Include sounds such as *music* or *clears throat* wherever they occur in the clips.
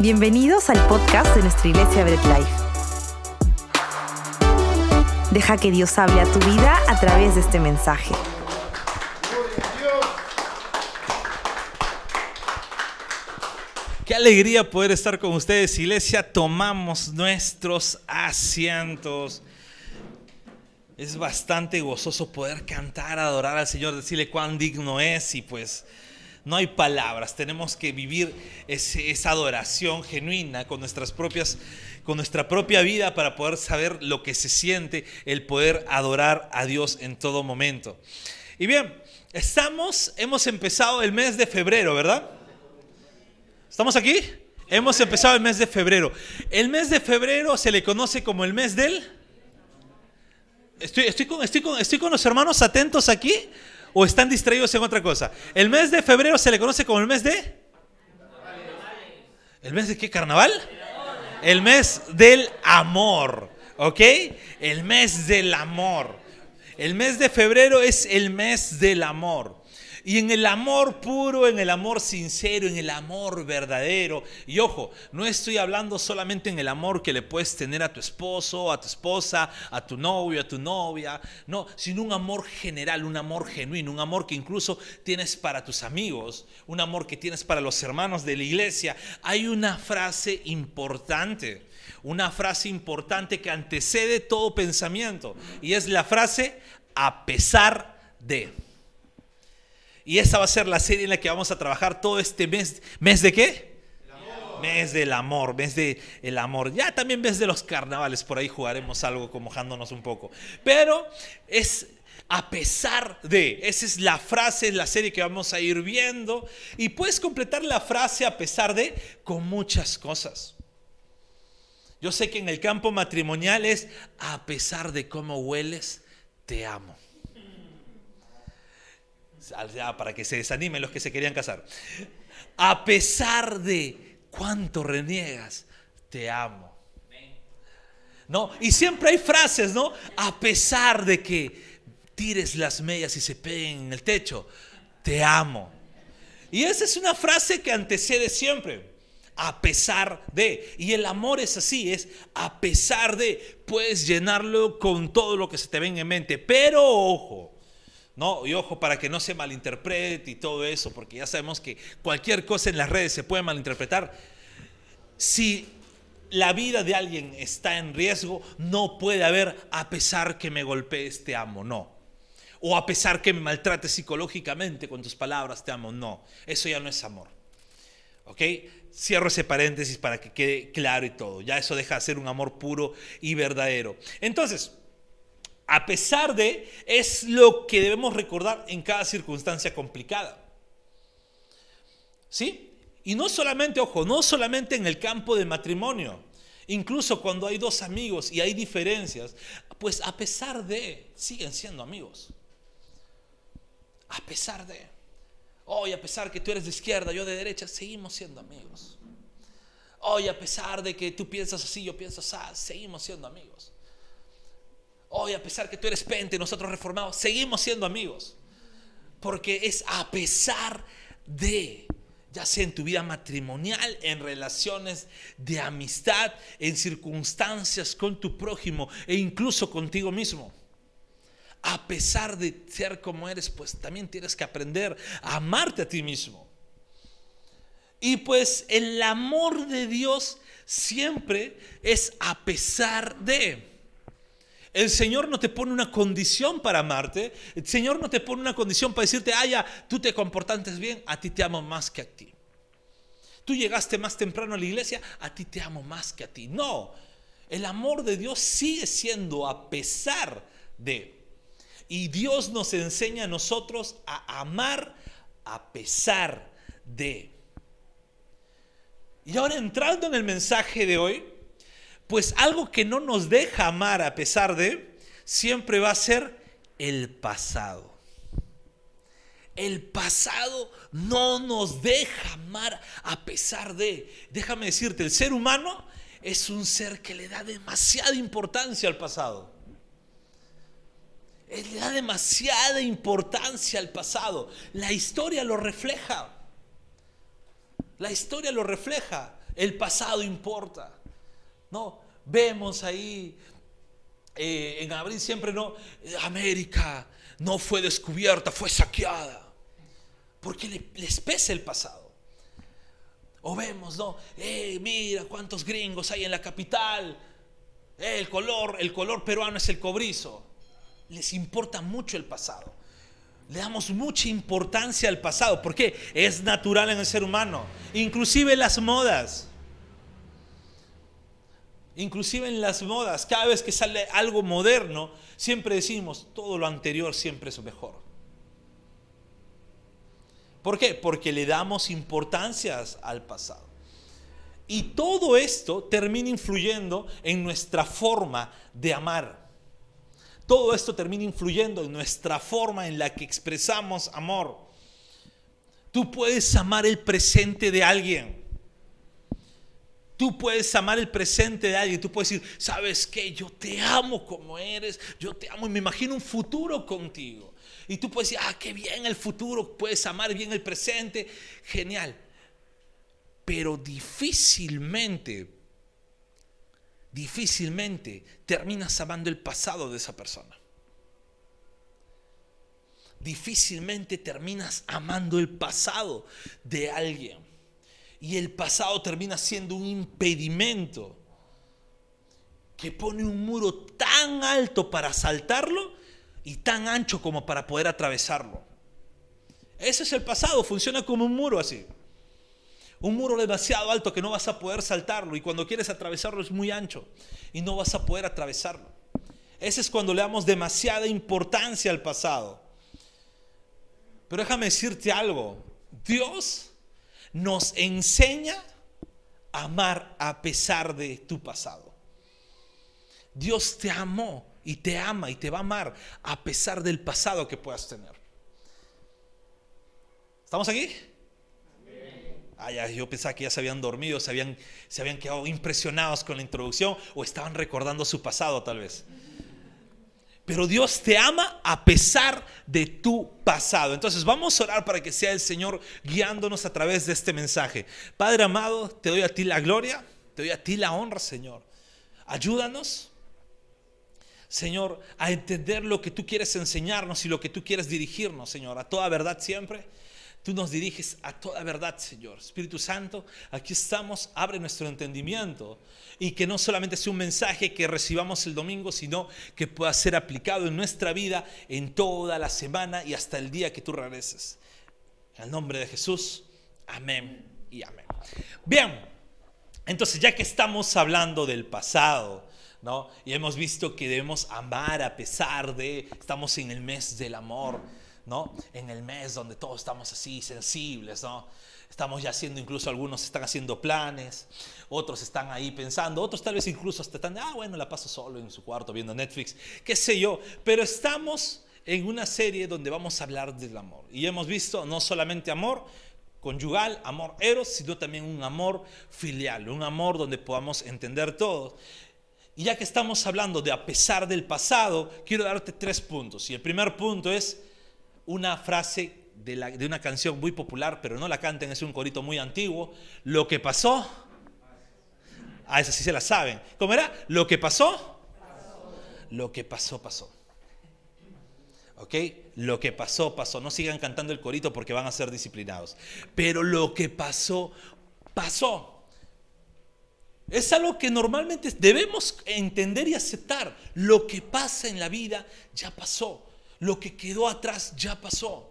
Bienvenidos al podcast de nuestra iglesia Bread Life. Deja que Dios hable a tu vida a través de este mensaje. Qué alegría poder estar con ustedes, iglesia. Tomamos nuestros asientos. Es bastante gozoso poder cantar, adorar al Señor, decirle cuán digno es y pues no hay palabras, tenemos que vivir esa adoración genuina con nuestras propias con nuestra propia vida para poder saber lo que se siente el poder adorar a Dios en todo momento. Y bien, estamos hemos empezado el mes de febrero, ¿verdad? ¿Estamos aquí? Hemos empezado el mes de febrero. El mes de febrero se le conoce como el mes del Estoy, con los hermanos atentos aquí o están distraídos en otra cosa. El mes de febrero se le conoce como el mes de... ¿El mes de qué? ¿Carnaval? El mes del amor, ¿ok? El mes del amor. El mes de febrero es el mes del amor. Y en el amor puro, en el amor sincero, en el amor verdadero. Y ojo, no estoy hablando solamente en el amor que le puedes tener a tu esposo, a tu esposa, a tu novio, a tu novia. No, sino un amor general, un amor genuino, un amor que incluso tienes para tus amigos, un amor que tienes para los hermanos de la iglesia. Hay una frase importante. Una frase importante que antecede todo pensamiento. Y es la frase a pesar de. Y esa va a ser la serie en la que vamos a trabajar todo este mes. ¿Mes de qué? Mes del amor, mes del el amor. Ya también mes de los carnavales, por ahí jugaremos algo como mojándonos un poco. Pero es a pesar de, esa es la frase, es la serie que vamos a ir viendo. Y puedes completar la frase a pesar de con muchas cosas. Yo sé que en el campo matrimonial es a pesar de cómo hueles, te amo para que se desanimen los que se querían casar. A pesar de cuánto reniegas, te amo. No, y siempre hay frases, ¿no? A pesar de que tires las medias y se peguen en el techo, te amo. Y esa es una frase que antecede siempre. A pesar de. Y el amor es así, es a pesar de. Puedes llenarlo con todo lo que se te venga en mente. Pero ojo, ¿no? Y ojo, para que no se malinterprete y todo eso, porque ya sabemos que cualquier cosa en las redes se puede malinterpretar. Si la vida de alguien está en riesgo, no puede haber a pesar que me golpees, te amo, no. O a pesar que me maltrates psicológicamente con tus palabras, te amo, no. Eso ya no es amor. ¿Ok? Cierro ese paréntesis para que quede claro y todo. Ya eso deja de ser un amor puro y verdadero. Entonces, a pesar de, es lo que debemos recordar en cada circunstancia complicada. ¿Sí? Y no solamente, ojo, no solamente en el campo de matrimonio, incluso cuando hay dos amigos y hay diferencias, pues a pesar de, siguen siendo amigos. A pesar de, hoy a pesar que tú eres de izquierda, yo de derecha, seguimos siendo amigos. Hoy a pesar de que tú piensas así, yo pienso así, seguimos siendo amigos. Hoy, a pesar que tú eres pente, nosotros reformados, seguimos siendo amigos. Porque es a pesar de, ya sea en tu vida matrimonial, en relaciones de amistad, en circunstancias con tu prójimo e incluso contigo mismo. A pesar de ser como eres, pues también tienes que aprender a amarte a ti mismo. Y pues el amor de Dios siempre es a pesar de. El Señor no te pone una condición para amarte. El Señor no te pone una condición para decirte, ah, ya, tú te comportaste bien, a ti te amo más que a ti. Tú llegaste más temprano a la iglesia, a ti te amo más que a ti. No, el amor de Dios sigue siendo a pesar de. Y Dios nos enseña a nosotros a amar a pesar de. Y ahora entrando en el mensaje de hoy, pues algo que no nos deja amar a pesar de, siempre va a ser el pasado. El pasado no nos deja amar a pesar de. Déjame decirte, el ser humano es un ser que le da demasiada importancia al pasado. Él le da demasiada importancia al pasado. La historia lo refleja. La historia lo refleja. El pasado importa. No, vemos ahí eh, en abril siempre no, América no fue descubierta, fue saqueada. Porque les pesa el pasado. O vemos, ¿no? Eh, mira cuántos gringos hay en la capital. El color, el color peruano es el cobrizo. Les importa mucho el pasado. Le damos mucha importancia al pasado. porque Es natural en el ser humano. Inclusive las modas. Inclusive en las modas. Cada vez que sale algo moderno, siempre decimos, todo lo anterior siempre es mejor. ¿Por qué? Porque le damos importancias al pasado. Y todo esto termina influyendo en nuestra forma de amar. Todo esto termina influyendo en nuestra forma en la que expresamos amor. Tú puedes amar el presente de alguien. Tú puedes amar el presente de alguien. Tú puedes decir, ¿sabes qué? Yo te amo como eres. Yo te amo y me imagino un futuro contigo. Y tú puedes decir, ah, qué bien el futuro. Puedes amar bien el presente. Genial. Pero difícilmente, difícilmente terminas amando el pasado de esa persona. Difícilmente terminas amando el pasado de alguien y el pasado termina siendo un impedimento que pone un muro tan alto para saltarlo y tan ancho como para poder atravesarlo. Ese es el pasado, funciona como un muro así. Un muro demasiado alto que no vas a poder saltarlo y cuando quieres atravesarlo es muy ancho y no vas a poder atravesarlo. Ese es cuando le damos demasiada importancia al pasado. Pero déjame decirte algo, Dios nos enseña a amar a pesar de tu pasado. Dios te amó y te ama y te va a amar a pesar del pasado que puedas tener. ¿Estamos aquí? Ah, yo pensaba que ya se habían dormido, se habían, se habían quedado impresionados con la introducción o estaban recordando su pasado tal vez. Pero Dios te ama a pesar de tu pasado. Entonces vamos a orar para que sea el Señor guiándonos a través de este mensaje. Padre amado, te doy a ti la gloria, te doy a ti la honra, Señor. Ayúdanos, Señor, a entender lo que tú quieres enseñarnos y lo que tú quieres dirigirnos, Señor, a toda verdad siempre. Tú nos diriges a toda verdad, Señor. Espíritu Santo, aquí estamos, abre nuestro entendimiento y que no solamente sea un mensaje que recibamos el domingo, sino que pueda ser aplicado en nuestra vida en toda la semana y hasta el día que tú regreses. En el nombre de Jesús, amén y amén. Bien, entonces ya que estamos hablando del pasado, ¿no? Y hemos visto que debemos amar a pesar de, estamos en el mes del amor ¿no? En el mes donde todos estamos así sensibles, ¿no? Estamos ya haciendo, incluso algunos están haciendo planes, otros están ahí pensando, otros tal vez incluso hasta están, ah, bueno, la paso solo en su cuarto viendo Netflix, qué sé yo, pero estamos en una serie donde vamos a hablar del amor. Y hemos visto no solamente amor conyugal, amor eros, sino también un amor filial, un amor donde podamos entender todo. Y ya que estamos hablando de a pesar del pasado, quiero darte tres puntos. Y el primer punto es, una frase de, una canción muy popular, pero no la canten, es un corito muy antiguo. Lo que pasó, a ah, esa sí se la saben. ¿Cómo era? Lo que pasó, lo que pasó, pasó. ¿Ok? Lo que pasó, pasó. No sigan cantando el corito porque van a ser disciplinados. Pero lo que pasó, pasó. Es algo que normalmente debemos entender y aceptar. Lo que pasa en la vida ya pasó lo que quedó atrás ya pasó.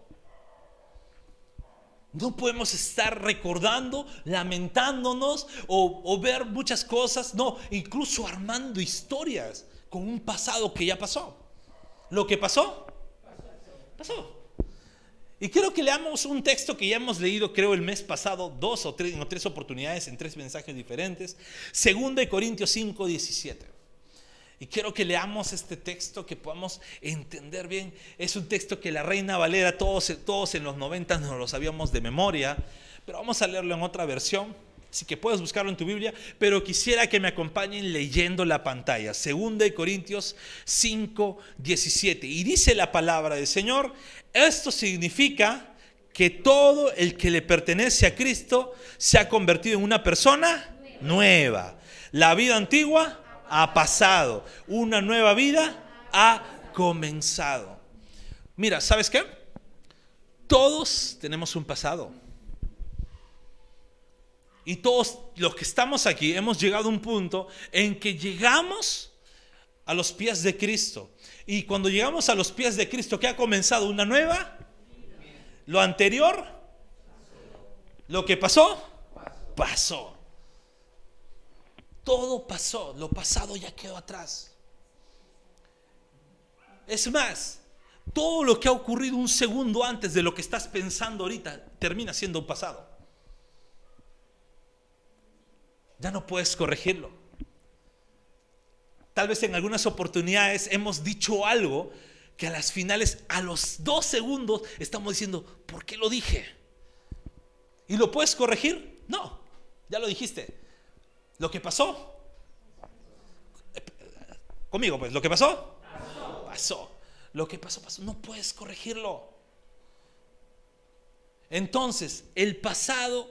No podemos estar recordando, lamentándonos o, ver muchas cosas, no, incluso armando historias con un pasado que ya pasó. Lo que pasó, pasó. Y quiero que leamos un texto que ya hemos leído, creo, el mes pasado, dos o tres, en tres oportunidades, en tres mensajes diferentes. Segunda de Corintios 5, 17. Y quiero que leamos este texto, que podamos entender bien. Es un texto que la Reina Valera, todos, todos en los 90 nos lo sabíamos de memoria, pero vamos a leerlo en otra versión. Así que puedes buscarlo en tu Biblia, pero quisiera que me acompañen leyendo la pantalla. Segunda de Corintios 5, 17. Y dice la palabra del Señor, esto significa que todo el que le pertenece a Cristo se ha convertido en una persona nueva. La vida antigua ha pasado, una nueva vida ha comenzado. Mira, ¿sabes qué? Todos tenemos un pasado. Y todos los que estamos aquí hemos llegado a un punto en que llegamos a los pies de Cristo. Y cuando llegamos a los pies de Cristo, ¿qué ha comenzado? ¿Una nueva? ¿Lo anterior? ¿Lo que pasó? Pasó. Todo pasó. Lo pasado ya quedó atrás. Es más, todo lo que ha ocurrido un segundo antes de lo que estás pensando ahorita termina siendo pasado. Ya no puedes corregirlo. Tal vez en algunas oportunidades hemos dicho algo que a las finales, a los dos segundos, estamos diciendo, ¿por qué lo dije? ¿Y lo puedes corregir? No, ya lo dijiste. Lo que pasó. Conmigo, pues, lo que pasó. Pasó. pasó. Lo que pasó, pasó. No puedes corregirlo. Entonces, el pasado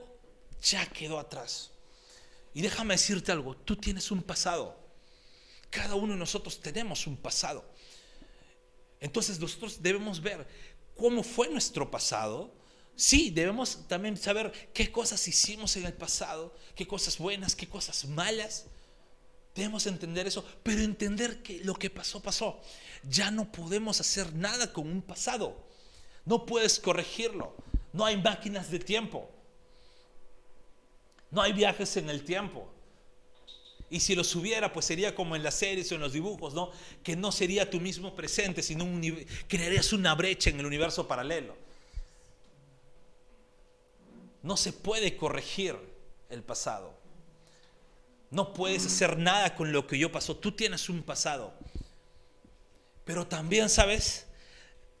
ya quedó atrás. Y déjame decirte algo, tú tienes un pasado. Cada uno de nosotros tenemos un pasado. Entonces nosotros debemos ver cómo fue nuestro pasado. Sí, debemos también saber qué cosas hicimos en el pasado, qué cosas buenas, qué cosas malas. Debemos entender eso, pero entender que lo que pasó, pasó. Ya no podemos hacer nada con un pasado. No puedes corregirlo. No hay máquinas de tiempo. No hay viajes en el tiempo. Y si los hubiera, pues sería como en las series o en los dibujos, ¿no? Que no sería tu mismo presente, sino crearías una brecha en el universo paralelo. No se puede corregir el pasado. No puedes hacer nada con lo que yo pasó. Tú tienes un pasado. Pero también, ¿sabes?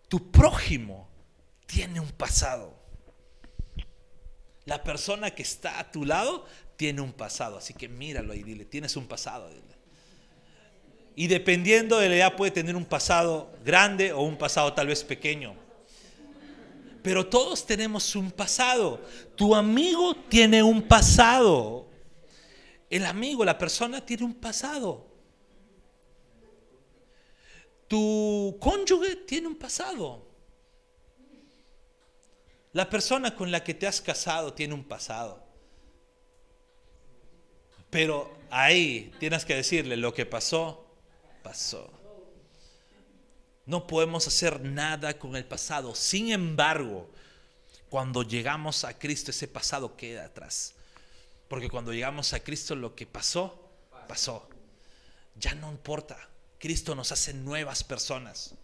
Tu prójimo tiene un pasado. La persona que está a tu lado tiene un pasado, así que míralo y dile, tienes un pasado. Y dependiendo de la edad puede tener un pasado grande o un pasado tal vez pequeño. Pero todos tenemos un pasado. Tu amigo tiene un pasado. El amigo, la persona tiene un pasado. Tu cónyuge tiene un pasado. La persona con la que te has casado tiene un pasado. Pero ahí tienes que decirle, lo que pasó, pasó. No podemos hacer nada con el pasado. Sin embargo, cuando llegamos a Cristo, ese pasado queda atrás. Porque cuando llegamos a Cristo, lo que pasó, pasó. Ya no importa. Cristo nos hace nuevas personas.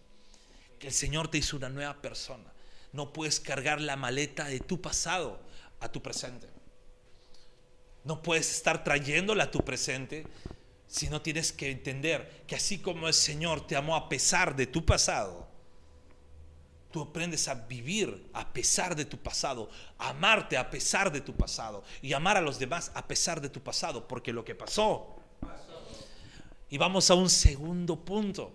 Que el Señor te hizo una nueva persona. No puedes cargar la maleta de tu pasado a tu presente. No puedes estar trayéndola a tu presente si no tienes que entender que así como el Señor te amó a pesar de tu pasado, tú aprendes a vivir a pesar de tu pasado, amarte a pesar de tu pasado y amar a los demás a pesar de tu pasado, porque lo que pasó. Y vamos a un segundo punto.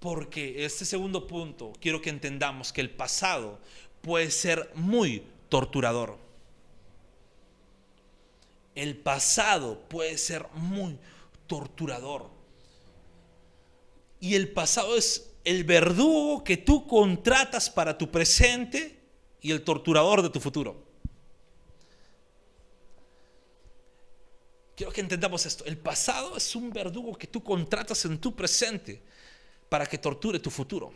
Porque este segundo punto quiero que entendamos que el pasado puede ser muy torturador. El pasado puede ser muy torturador. Y el pasado es el verdugo que tú contratas para tu presente y el torturador de tu futuro. Quiero que entendamos esto. El pasado es un verdugo que tú contratas en tu presente para que torture tu futuro.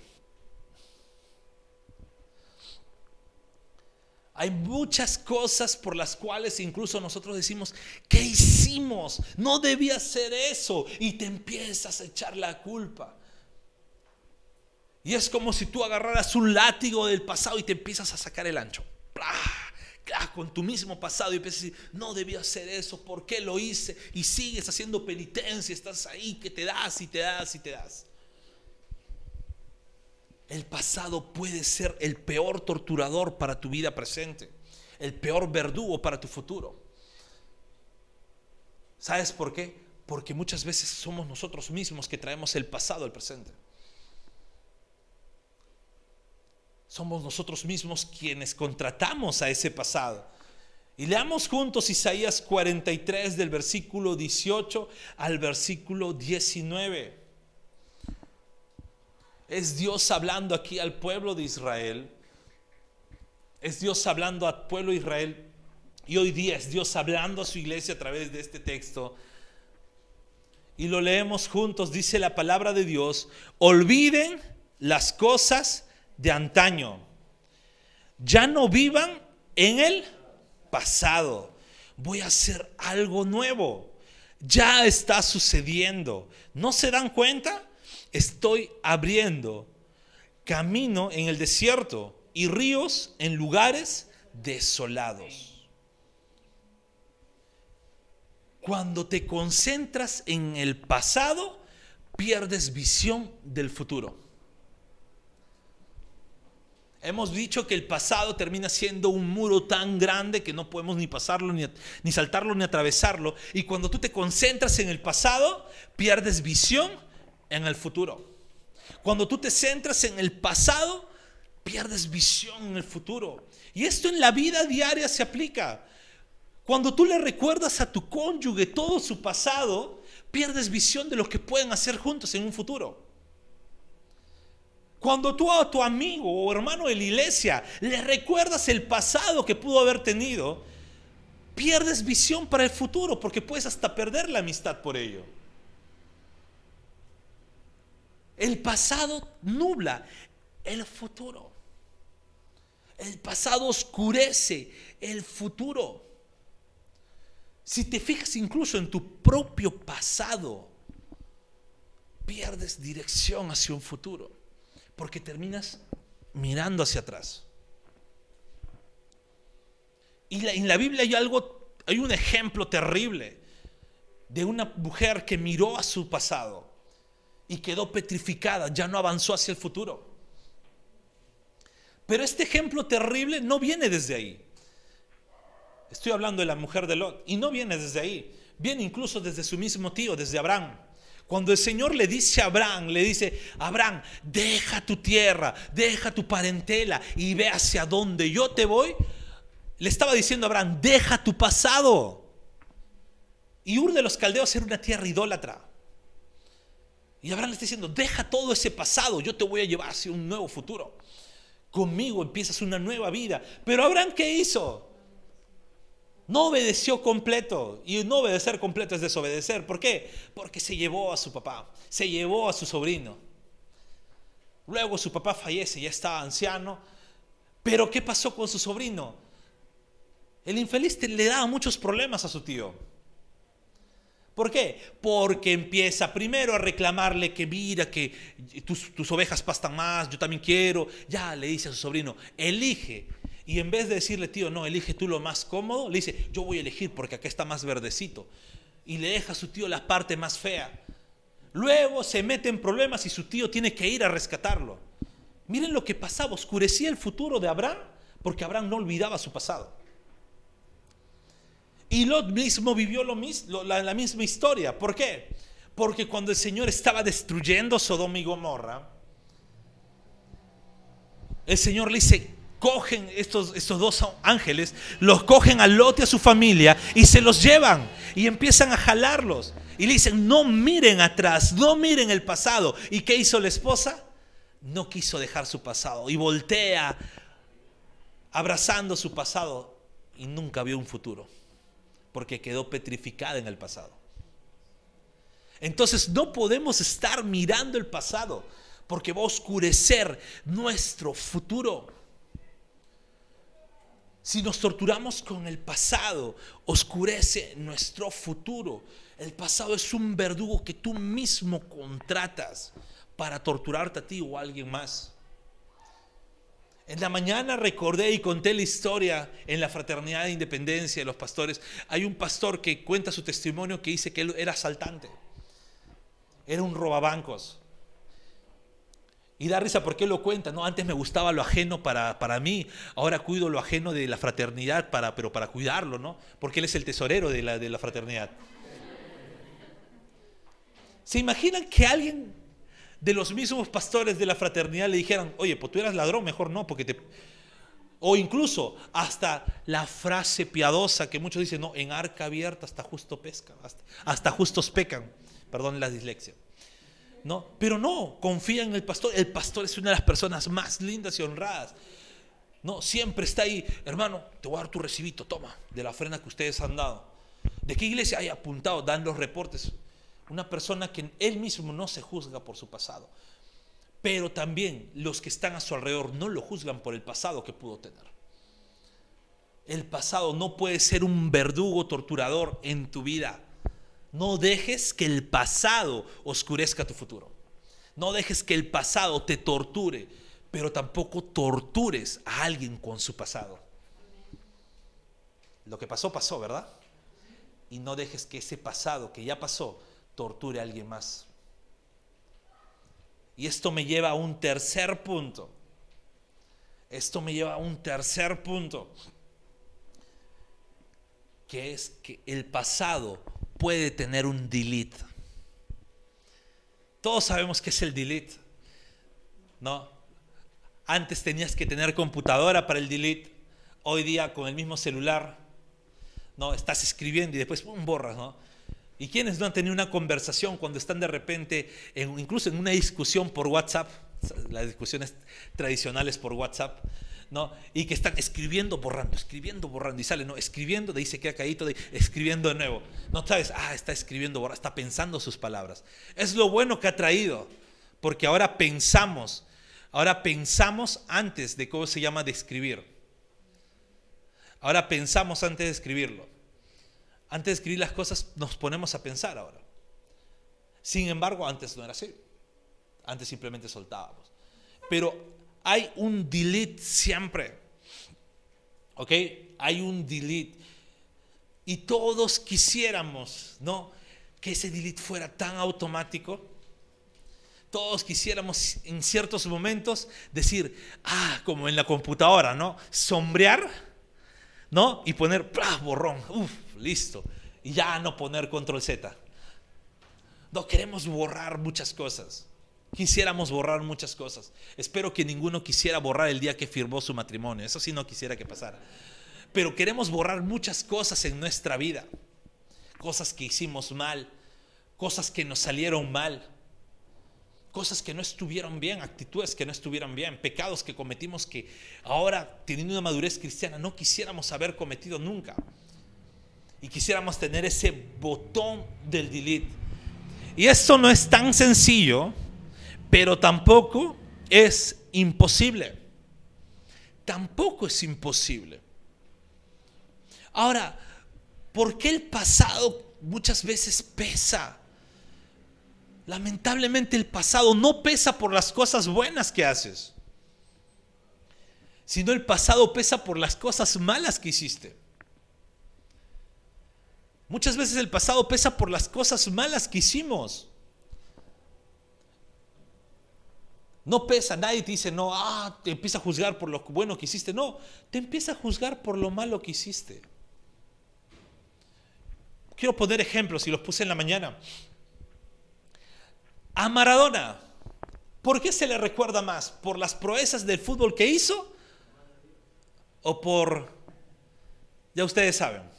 Hay muchas cosas por las cuales incluso nosotros decimos, ¿qué hicimos? No debía ser eso. Y te empiezas a echar la culpa. Y es como si tú agarraras un látigo del pasado y te empiezas a sacar el ancho. Con tu mismo pasado y empiezas a decir, no debía hacer eso, ¿por qué lo hice? Y sigues haciendo penitencia, estás ahí que te das y te das y te das. El pasado puede ser el peor torturador para tu vida presente, el peor verdugo para tu futuro. ¿Sabes por qué? Porque muchas veces somos nosotros mismos que traemos el pasado al presente. Somos nosotros mismos quienes contratamos a ese pasado. Y leamos juntos Isaías 43 del versículo 18 al versículo 19. Es Dios hablando aquí al pueblo de Israel. Es Dios hablando al pueblo de Israel. Y hoy día es Dios hablando a su iglesia a través de este texto. Y lo leemos juntos. Dice la palabra de Dios. Olviden las cosas de antaño. Ya no vivan en el pasado. Voy a hacer algo nuevo. Ya está sucediendo. ¿No se dan cuenta? Estoy abriendo camino en el desierto y ríos en lugares desolados. Cuando te concentras en el pasado, pierdes visión del futuro. Hemos dicho que el pasado termina siendo un muro tan grande que no podemos ni pasarlo, ni, ni, saltarlo, ni atravesarlo. Y cuando tú te concentras en el pasado, pierdes visión en el futuro. Cuando tú te centras en el pasado, pierdes visión en el futuro. Y esto en la vida diaria se aplica. Cuando tú le recuerdas a tu cónyuge todo su pasado, pierdes visión de lo que pueden hacer juntos en un futuro. Cuando tú a tu amigo o hermano de la iglesia le recuerdas el pasado que pudo haber tenido, pierdes visión para el futuro porque puedes hasta perder la amistad por ello. El pasado nubla el futuro. El pasado oscurece el futuro. Si te fijas incluso en tu propio pasado, pierdes dirección hacia un futuro porque terminas mirando hacia atrás. Y en la Biblia hay algo, hay un ejemplo terrible de una mujer que miró a su pasado y quedó petrificada, ya no avanzó hacia el futuro. Pero este ejemplo terrible no viene desde ahí. Estoy hablando de la mujer de Lot y no viene desde ahí, viene incluso desde su mismo tío, desde Abraham. Cuando el Señor le dice a Abraham, le dice, Abraham, deja tu tierra, deja tu parentela y ve hacia dónde yo te voy, le estaba diciendo a Abraham, deja tu pasado. Y Ur de los Caldeos era una tierra idólatra. Y Abraham le está diciendo, deja todo ese pasado, yo te voy a llevar hacia un nuevo futuro. Conmigo empiezas una nueva vida. Pero Abraham, ¿qué hizo? No obedeció completo. Y no obedecer completo es desobedecer. ¿Por qué? Porque se llevó a su papá, se llevó a su sobrino. Luego su papá fallece, ya estaba anciano. Pero ¿qué pasó con su sobrino? El infeliz le daba muchos problemas a su tío. ¿Por qué? Porque empieza primero a reclamarle que mira, que tus, tus, ovejas pastan más, yo también quiero. Ya le dice a su sobrino, elige y en vez de decirle, tío, no, elige tú lo más cómodo, le dice, yo voy a elegir porque acá está más verdecito. Y le deja a su tío la parte más fea. Luego se mete en problemas y su tío tiene que ir a rescatarlo. Miren lo que pasaba, oscurecía el futuro de Abraham porque Abraham no olvidaba su pasado. Y Lot mismo vivió lo mismo, la, la misma historia. ¿Por qué? Porque cuando el Señor estaba destruyendo Sodoma y Gomorra, el Señor le dice, cogen estos, estos dos ángeles, los cogen a Lot y a su familia y se los llevan y empiezan a jalarlos. Y le dicen, no miren atrás, no miren el pasado. ¿Y qué hizo la esposa? No quiso dejar su pasado y voltea abrazando su pasado y nunca vio un futuro porque quedó petrificada en el pasado. Entonces no podemos estar mirando el pasado porque va a oscurecer nuestro futuro. Si nos torturamos con el pasado, oscurece nuestro futuro. El pasado es un verdugo que tú mismo contratas para torturarte a ti o a alguien más. En la mañana recordé y conté la historia en la fraternidad de independencia de los pastores. Hay un pastor que cuenta su testimonio que dice que él era asaltante. Era un robabancos. Y da risa porque lo cuenta, ¿no? Antes me gustaba lo ajeno para, para mí, ahora cuido lo ajeno de la fraternidad, para, pero para cuidarlo, ¿no? Porque él es el tesorero de la, de la fraternidad. ¿Se imaginan que alguien de los mismos pastores de la fraternidad le dijeran, oye, pues tú eras ladrón, mejor no, porque te... O incluso hasta la frase piadosa que muchos dicen, no, en arca abierta hasta justo pesca, hasta, hasta justos pecan, perdón la dislexia. No, pero no, confía en el pastor. El pastor es una de las personas más lindas y honradas. No, siempre está ahí, hermano, te voy a dar tu recibito, toma, de la ofrenda que ustedes han dado. ¿De qué iglesia hay apuntado? Dan los reportes. Una persona que él mismo no se juzga por su pasado. Pero también los que están a su alrededor no lo juzgan por el pasado que pudo tener. El pasado no puede ser un verdugo torturador en tu vida. No dejes que el pasado oscurezca tu futuro. No dejes que el pasado te torture pero tampoco tortures a alguien con su pasado. Lo que pasó, pasó, ¿verdad? Y no dejes que ese pasado que ya pasó torture a alguien más. Y esto me lleva a un tercer punto. Esto me lleva a un tercer punto. Que es que el pasado puede tener un delete. Todos sabemos qué es el delete. ¿No? Antes tenías que tener computadora para el delete. Hoy día con el mismo celular, no, estás escribiendo y después ¡pum! borras, ¿no? ¿Y quiénes no han tenido una conversación cuando están de repente, incluso en una discusión por WhatsApp, las discusiones tradicionales por WhatsApp, ¿no? Y que están escribiendo, borrando, escribiendo, borrando, y sale, ¿no? Escribiendo, de ahí se queda caído, de, escribiendo de nuevo. No sabes, ah, está escribiendo, borrando, está pensando sus palabras. Es lo bueno que ha traído, porque ahora pensamos Ahora pensamos antes de cómo se llama de escribir. Ahora pensamos antes de escribirlo. Antes de escribir las cosas nos ponemos a pensar ahora. Sin embargo, antes no era así. Antes simplemente soltábamos. Pero hay un delete siempre. ¿Ok? Hay un delete. Y todos quisiéramos, ¿no? Que ese delete fuera tan automático todos quisiéramos en ciertos momentos decir, ah, como en la computadora, ¿no? Sombrear, ¿no? Y poner, ¡plah! borrón, uff, listo. Y ya no poner control Z. No queremos borrar muchas cosas. Quisiéramos borrar muchas cosas. Espero que ninguno quisiera borrar el día que firmó su matrimonio. Eso sí no quisiera que pasara. Pero queremos borrar muchas cosas en nuestra vida. Cosas que hicimos mal. Cosas que nos salieron mal cosas que no estuvieron bien, actitudes que no estuvieron bien, pecados que cometimos que ahora, teniendo una madurez cristiana, no quisiéramos haber cometido nunca. Y quisiéramos tener ese botón del delete. Y esto no es tan sencillo, pero tampoco es imposible. Tampoco es imposible. Ahora, ¿por qué el pasado muchas veces pesa? Lamentablemente el pasado no pesa por las cosas buenas que haces, sino el pasado pesa por las cosas malas que hiciste. Muchas veces el pasado pesa por las cosas malas que hicimos. No pesa, nadie te dice, no, ah, te empieza a juzgar por lo bueno que hiciste. No, te empieza a juzgar por lo malo que hiciste. Quiero poner ejemplos y los puse en la mañana. A Maradona, ¿por qué se le recuerda más? ¿Por las proezas del fútbol que hizo? ¿O por... ya ustedes saben?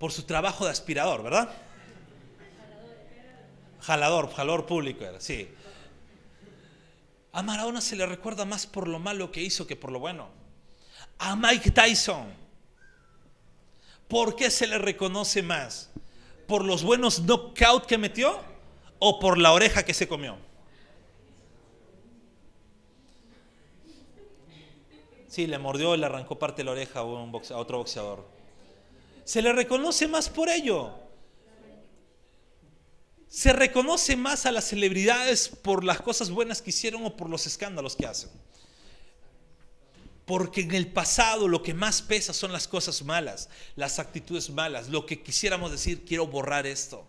Por su trabajo de aspirador, ¿verdad? Jalador, jalador público era, sí. A Maradona se le recuerda más por lo malo que hizo que por lo bueno. A Mike Tyson, ¿por qué se le reconoce más? por los buenos knockout que metió o por la oreja que se comió? Sí, le mordió y le arrancó parte de la oreja a, un a otro boxeador. Se le reconoce más por ello. Se reconoce más a las celebridades por las cosas buenas que hicieron o por los escándalos que hacen. Porque en el pasado lo que más pesa son las cosas malas, las actitudes malas, lo que quisiéramos decir, quiero borrar esto.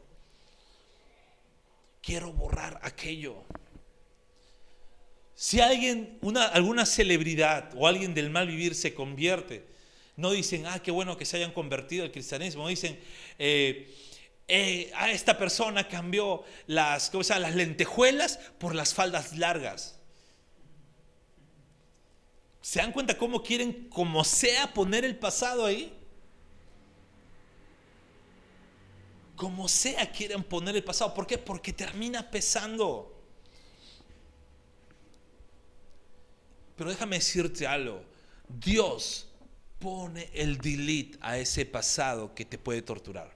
Quiero borrar aquello. Si alguien, una, alguna celebridad o alguien del mal vivir se convierte, no dicen, ah, qué bueno que se hayan convertido al cristianismo, dicen, eh, eh, a esta persona cambió las, ¿cómo se llama? las lentejuelas por las faldas largas. ¿Se dan cuenta cómo quieren, como sea, poner el pasado ahí? Como sea, quieren poner el pasado. ¿Por qué? Porque termina pesando. Pero déjame decirte algo. Dios pone el delete a ese pasado que te puede torturar.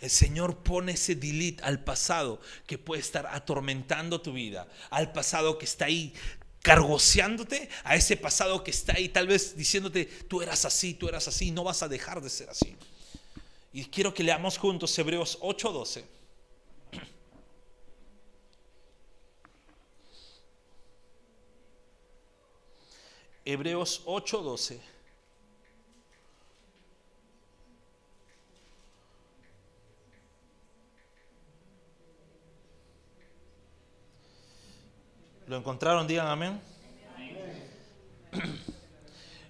El Señor pone ese delete al pasado que puede estar atormentando tu vida, al pasado que está ahí cargoseándote, a ese pasado que está ahí tal vez diciéndote, tú eras así, tú eras así, no vas a dejar de ser así. Y quiero que leamos juntos Hebreos 8:12. Hebreos 8:12. ¿Lo encontraron? Digan amén. *clears throat*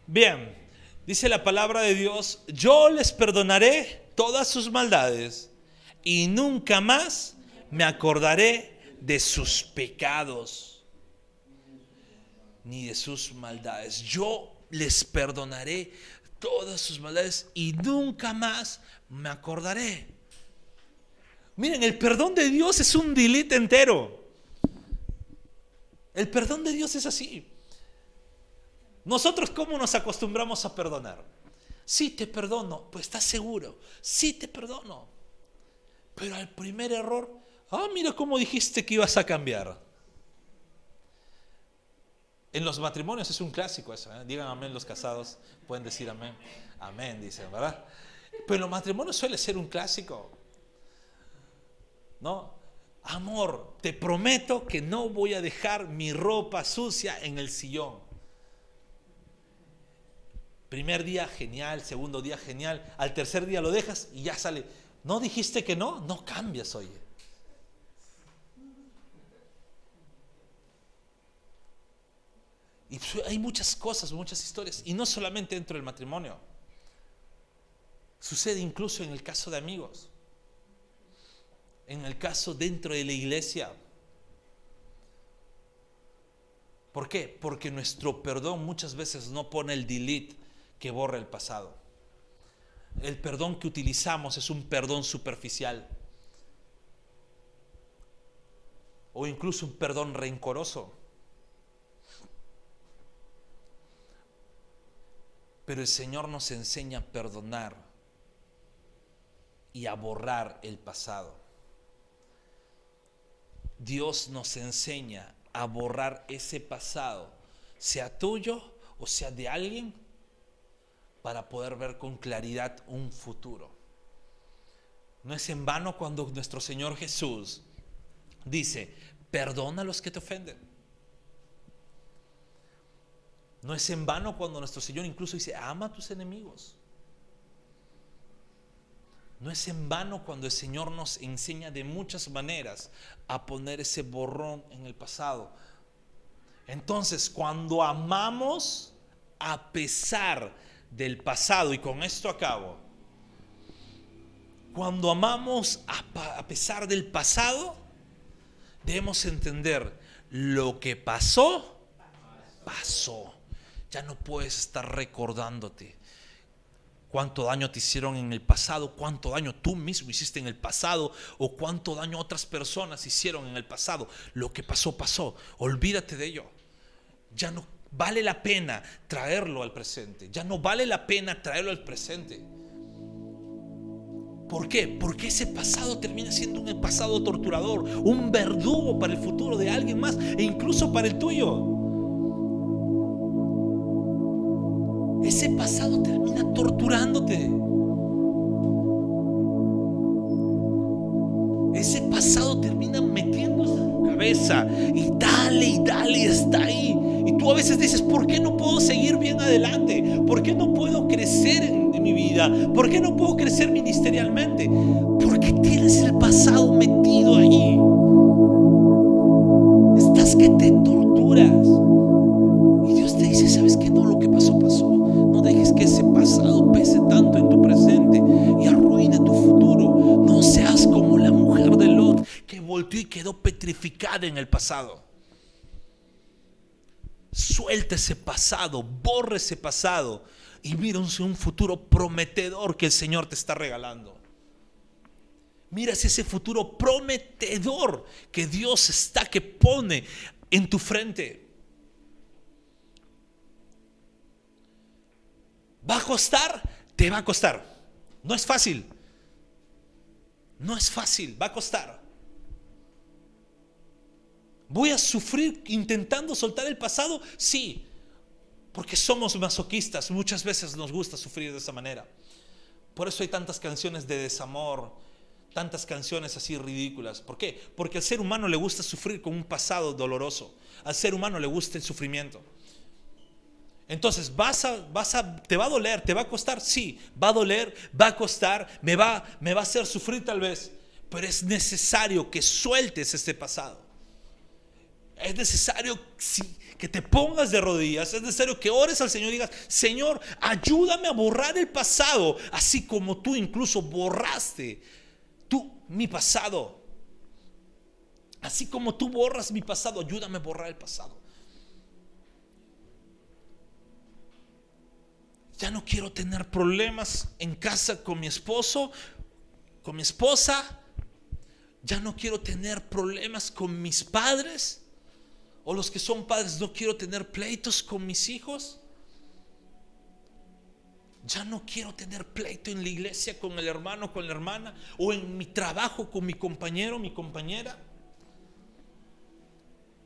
Bien, dice la palabra de Dios, yo les perdonaré todas sus maldades y nunca más me acordaré de sus pecados ni de sus maldades. Yo les perdonaré todas sus maldades y nunca más me acordaré. Miren, el perdón de Dios es un delete entero. El perdón de Dios es así. Nosotros, ¿cómo nos acostumbramos a perdonar? Sí, te perdono, pues estás seguro. Sí, te perdono. Pero al primer error, ah, mira cómo dijiste que ibas a cambiar. En los matrimonios es un clásico eso. ¿eh? Digan amén los casados. Pueden decir amén. Amén, dicen, ¿verdad? Pero en los matrimonios suele ser un clásico. ¿No? Amor, te prometo que no voy a dejar mi ropa sucia en el sillón. Primer día genial, segundo día genial, al tercer día lo dejas y ya sale. ¿No dijiste que no? No cambias, oye. Y hay muchas cosas, muchas historias. Y no solamente dentro del matrimonio. Sucede incluso en el caso de amigos. En el caso dentro de la iglesia. ¿Por qué? Porque nuestro perdón muchas veces no pone el delete que borra el pasado. El perdón que utilizamos es un perdón superficial. O incluso un perdón rencoroso. Pero el Señor nos enseña a perdonar y a borrar el pasado. Dios nos enseña a borrar ese pasado, sea tuyo o sea de alguien, para poder ver con claridad un futuro. No es en vano cuando nuestro Señor Jesús dice, perdona a los que te ofenden. No es en vano cuando nuestro Señor incluso dice, ama a tus enemigos. No es en vano cuando el Señor nos enseña de muchas maneras a poner ese borrón en el pasado. Entonces, cuando amamos a pesar del pasado, y con esto acabo, cuando amamos a, pesar del pasado, debemos entender lo que pasó, pasó. Ya no puedes estar recordándote cuánto daño te hicieron en el pasado, cuánto daño tú mismo hiciste en el pasado o cuánto daño otras personas hicieron en el pasado. Lo que pasó, pasó. Olvídate de ello. Ya no vale la pena traerlo al presente. Ya no vale la pena traerlo al presente. ¿Por qué? Porque ese pasado termina siendo un pasado torturador, un verdugo para el futuro de alguien más e incluso para el tuyo. Ese pasado termina torturándote. Ese pasado termina metiéndose en tu cabeza y dale y dale está ahí. Y tú a veces dices, ¿por qué no puedo seguir bien adelante? ¿Por qué no puedo crecer en, en mi vida? ¿Por qué no puedo crecer ministerialmente? Porque tienes el pasado metido ahí. Estás que te torturas. Quedó petrificada en el pasado. Suelta ese pasado, borre ese pasado y mira un futuro prometedor que el Señor te está regalando. Mira ese futuro prometedor que Dios está, que pone en tu frente. ¿Va a costar? Te va a costar. No es fácil. No es fácil, va a costar. ¿Voy a sufrir intentando soltar el pasado? Sí, porque somos masoquistas. Muchas veces nos gusta sufrir de esa manera. Por eso hay tantas canciones de desamor, tantas canciones así ridículas. ¿Por qué? Porque al ser humano le gusta sufrir con un pasado doloroso. Al ser humano le gusta el sufrimiento. Entonces, vas a, vas a, ¿te va a doler? ¿Te va a costar? Sí, va a doler, va a costar, me va, me va a hacer sufrir tal vez. Pero es necesario que sueltes este pasado. Es necesario que te pongas de rodillas, es necesario que ores al Señor y digas, Señor, ayúdame a borrar el pasado, así como tú incluso borraste tú mi pasado. Así como tú borras mi pasado, ayúdame a borrar el pasado. Ya no quiero tener problemas en casa con mi esposo, con mi esposa. Ya no quiero tener problemas con mis padres o los que son padres, no quiero tener pleitos con mis hijos. Ya no quiero tener pleito en la iglesia con el hermano, con la hermana, o en mi trabajo con mi compañero, mi compañera.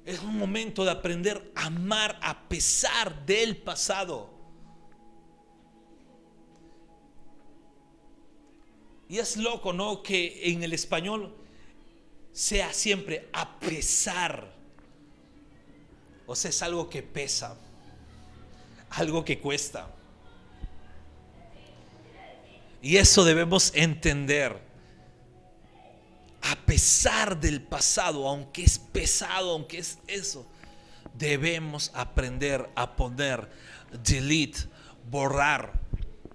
Es un momento de aprender a amar a pesar del pasado. Y es loco, ¿no? Que en el español sea siempre a pesar o sea, es algo que pesa, algo que cuesta. Y eso debemos entender. A pesar del pasado, aunque es pesado, aunque es eso, debemos aprender a poner delete, borrar.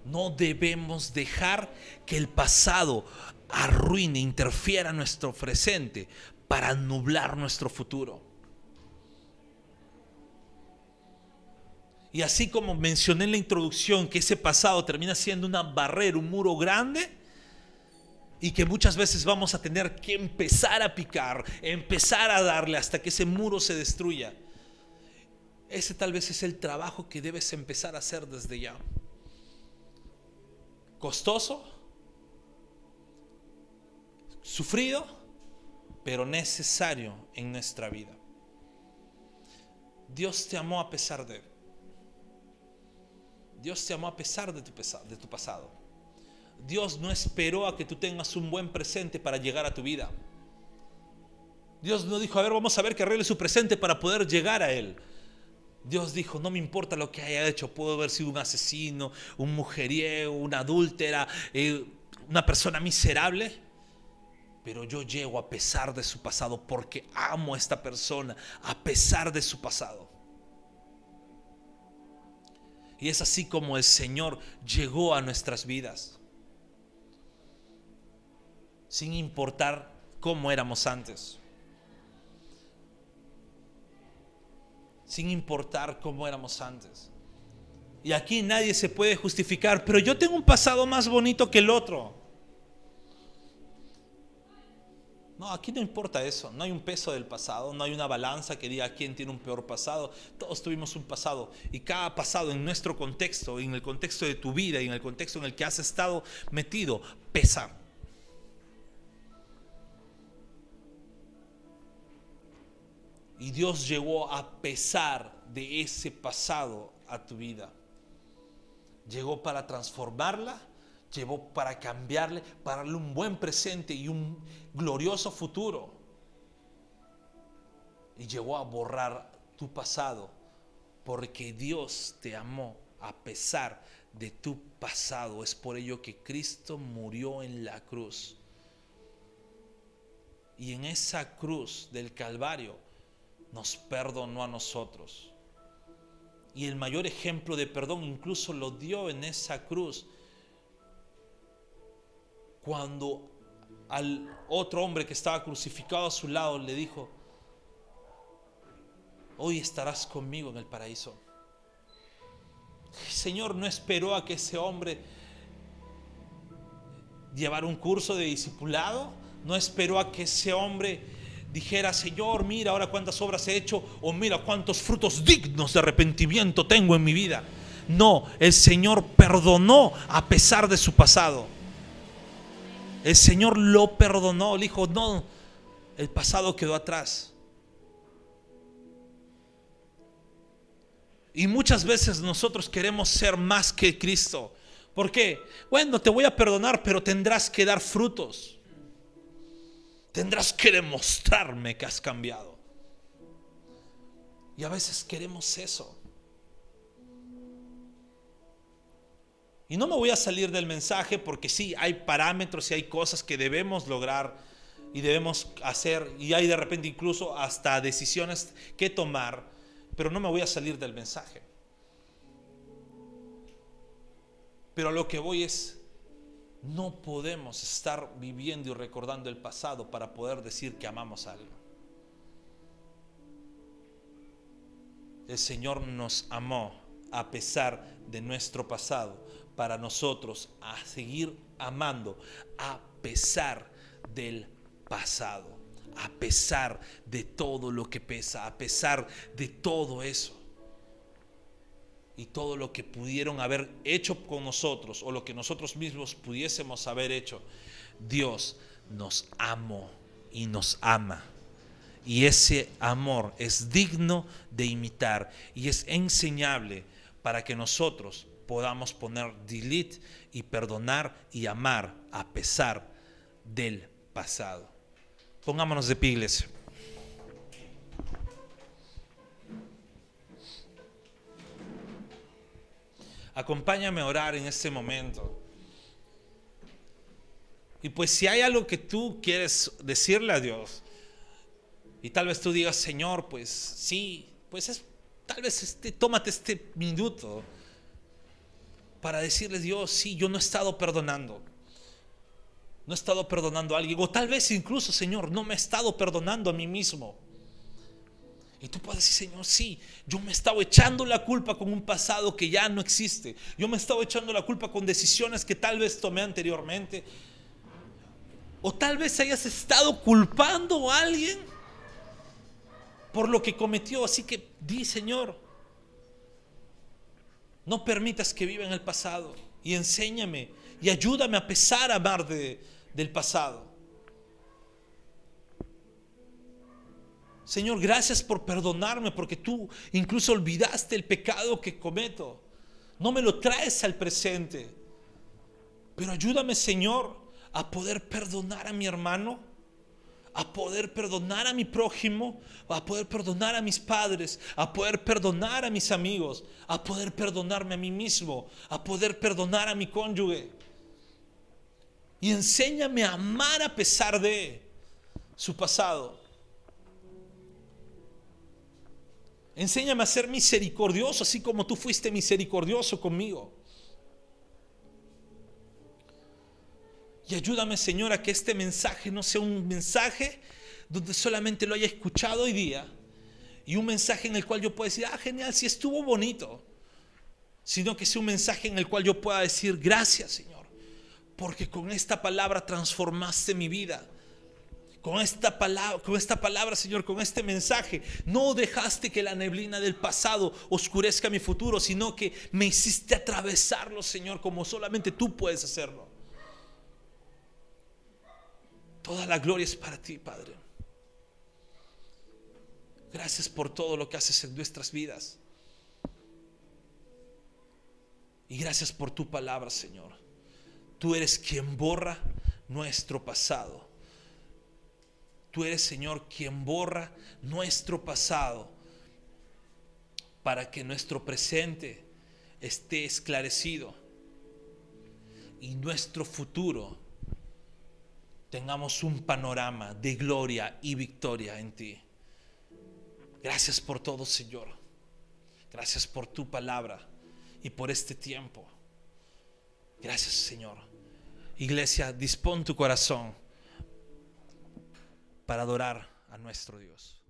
No debemos dejar que el pasado arruine, interfiera nuestro presente para nublar nuestro futuro. Y así como mencioné en la introducción que ese pasado termina siendo una barrera, un muro grande, y que muchas veces vamos a tener que empezar a picar, empezar a darle hasta que ese muro se destruya. Ese tal vez es el trabajo que debes empezar a hacer desde ya. Costoso, sufrido, pero necesario en nuestra vida. Dios te amó a pesar de Dios te amó a pesar de tu, pasado. Dios no esperó a que tú tengas un buen presente para llegar a tu vida. Dios no dijo, a ver, vamos a ver que arregle su presente para poder llegar a Él. Dios dijo, no me importa lo que haya hecho, puedo haber sido un asesino, un mujeriego, una adúltera, eh, una persona miserable, pero yo llego a pesar de su pasado porque amo a esta persona, a pesar de su pasado. Y es así como el Señor llegó a nuestras vidas. Sin importar cómo éramos antes. Sin importar cómo éramos antes. Y aquí nadie se puede justificar, pero yo tengo un pasado más bonito que el otro. No, aquí no importa eso, no hay un peso del pasado, no hay una balanza que diga quién tiene un peor pasado. Todos tuvimos un pasado y cada pasado en nuestro contexto, en el contexto de tu vida y en el contexto en el que has estado metido, pesa. Y Dios llegó a pesar de ese pasado a tu vida. Llegó para transformarla llevó para cambiarle, para darle un buen presente y un glorioso futuro. Y llegó a borrar tu pasado, porque Dios te amó a pesar de tu pasado. Es por ello que Cristo murió en la cruz. Y en esa cruz del Calvario nos perdonó a nosotros. Y el mayor ejemplo de perdón incluso lo dio en esa cruz cuando al otro hombre que estaba crucificado a su lado, le dijo, hoy estarás conmigo en el paraíso. El Señor no esperó a que ese hombre llevara un curso de discipulado, no esperó a que ese hombre dijera, Señor, mira ahora cuántas obras he hecho, o mira cuántos frutos dignos de arrepentimiento tengo en mi vida. No, el Señor perdonó a pesar de su pasado. El Señor lo perdonó, le dijo, no, el pasado quedó atrás. Y muchas veces nosotros queremos ser más que Cristo. ¿Por qué? Bueno, te voy a perdonar, pero tendrás que dar frutos. Tendrás que demostrarme que has cambiado. Y a veces queremos eso. Y no me voy a salir del mensaje porque sí, hay parámetros y hay cosas que debemos lograr y debemos hacer y hay de repente incluso hasta decisiones que tomar, pero no me voy a salir del mensaje. Pero a lo que voy es, no podemos estar viviendo y recordando el pasado para poder decir que amamos a alguien. El Señor nos amó a pesar de nuestro pasado para nosotros a seguir amando a pesar del pasado, a pesar de todo lo que pesa, a pesar de todo eso y todo lo que pudieron haber hecho con nosotros o lo que nosotros mismos pudiésemos haber hecho, Dios nos amó y nos ama. Y ese amor es digno de imitar y es enseñable para que nosotros podamos poner delete y perdonar y amar a pesar del pasado. Pongámonos de pie, Acompáñame a orar en este momento. Y pues si hay algo que tú quieres decirle a Dios, y tal vez tú digas, Señor, pues sí, pues es, tal vez este, tómate este minuto para decirle, Dios, sí, yo no he estado perdonando. No he estado perdonando a alguien. O tal vez incluso, Señor, no me he estado perdonando a mí mismo. Y tú puedes decir, Señor, sí, yo me he estado echando la culpa con un pasado que ya no existe. Yo me he estado echando la culpa con decisiones que tal vez tomé anteriormente. O tal vez hayas estado culpando a alguien por lo que cometió. Así que di, Señor, no permitas que viva en el pasado y enséñame y ayúdame a pesar a amar de, del pasado. Señor, gracias por perdonarme porque tú incluso olvidaste el pecado que cometo. No me lo traes al presente. Pero ayúdame, Señor, a poder perdonar a mi hermano, a poder perdonar a mi prójimo, a poder perdonar a mis padres, a poder perdonar a mis amigos, a poder perdonarme a mí mismo, a poder perdonar a mi cónyuge. Y enséñame a amar a pesar de su pasado. Enséñame a ser misericordioso, así como tú fuiste misericordioso conmigo. Y ayúdame, Señor, a que este mensaje no sea un mensaje donde solamente lo haya escuchado hoy día y un mensaje en el cual yo pueda decir, ah, genial, si estuvo bonito, sino que sea un mensaje en el cual yo pueda decir, gracias, Señor, porque con esta palabra transformaste mi vida con esta palabra, con esta palabra, Señor, con este mensaje, no dejaste que la neblina del pasado oscurezca mi futuro, sino que me hiciste atravesarlo, Señor, como solamente tú puedes hacerlo. Toda la gloria es para ti, Padre. Gracias por todo lo que haces en nuestras vidas. Y gracias por tu palabra, Señor. Tú eres quien borra nuestro pasado Tú eres, Señor, quien borra nuestro pasado para que nuestro presente esté esclarecido y nuestro futuro tengamos un panorama de gloria y victoria en ti. Gracias por todo, Señor. Gracias por tu palabra y por este tiempo. Gracias, Señor. Iglesia, dispón tu corazón para adorar a nuestro Dios.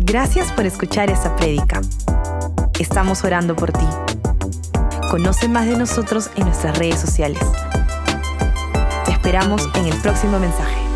Gracias por escuchar esta prédica. Estamos orando por ti. Conoce más de nosotros en nuestras redes sociales. Esperamos en el próximo mensaje.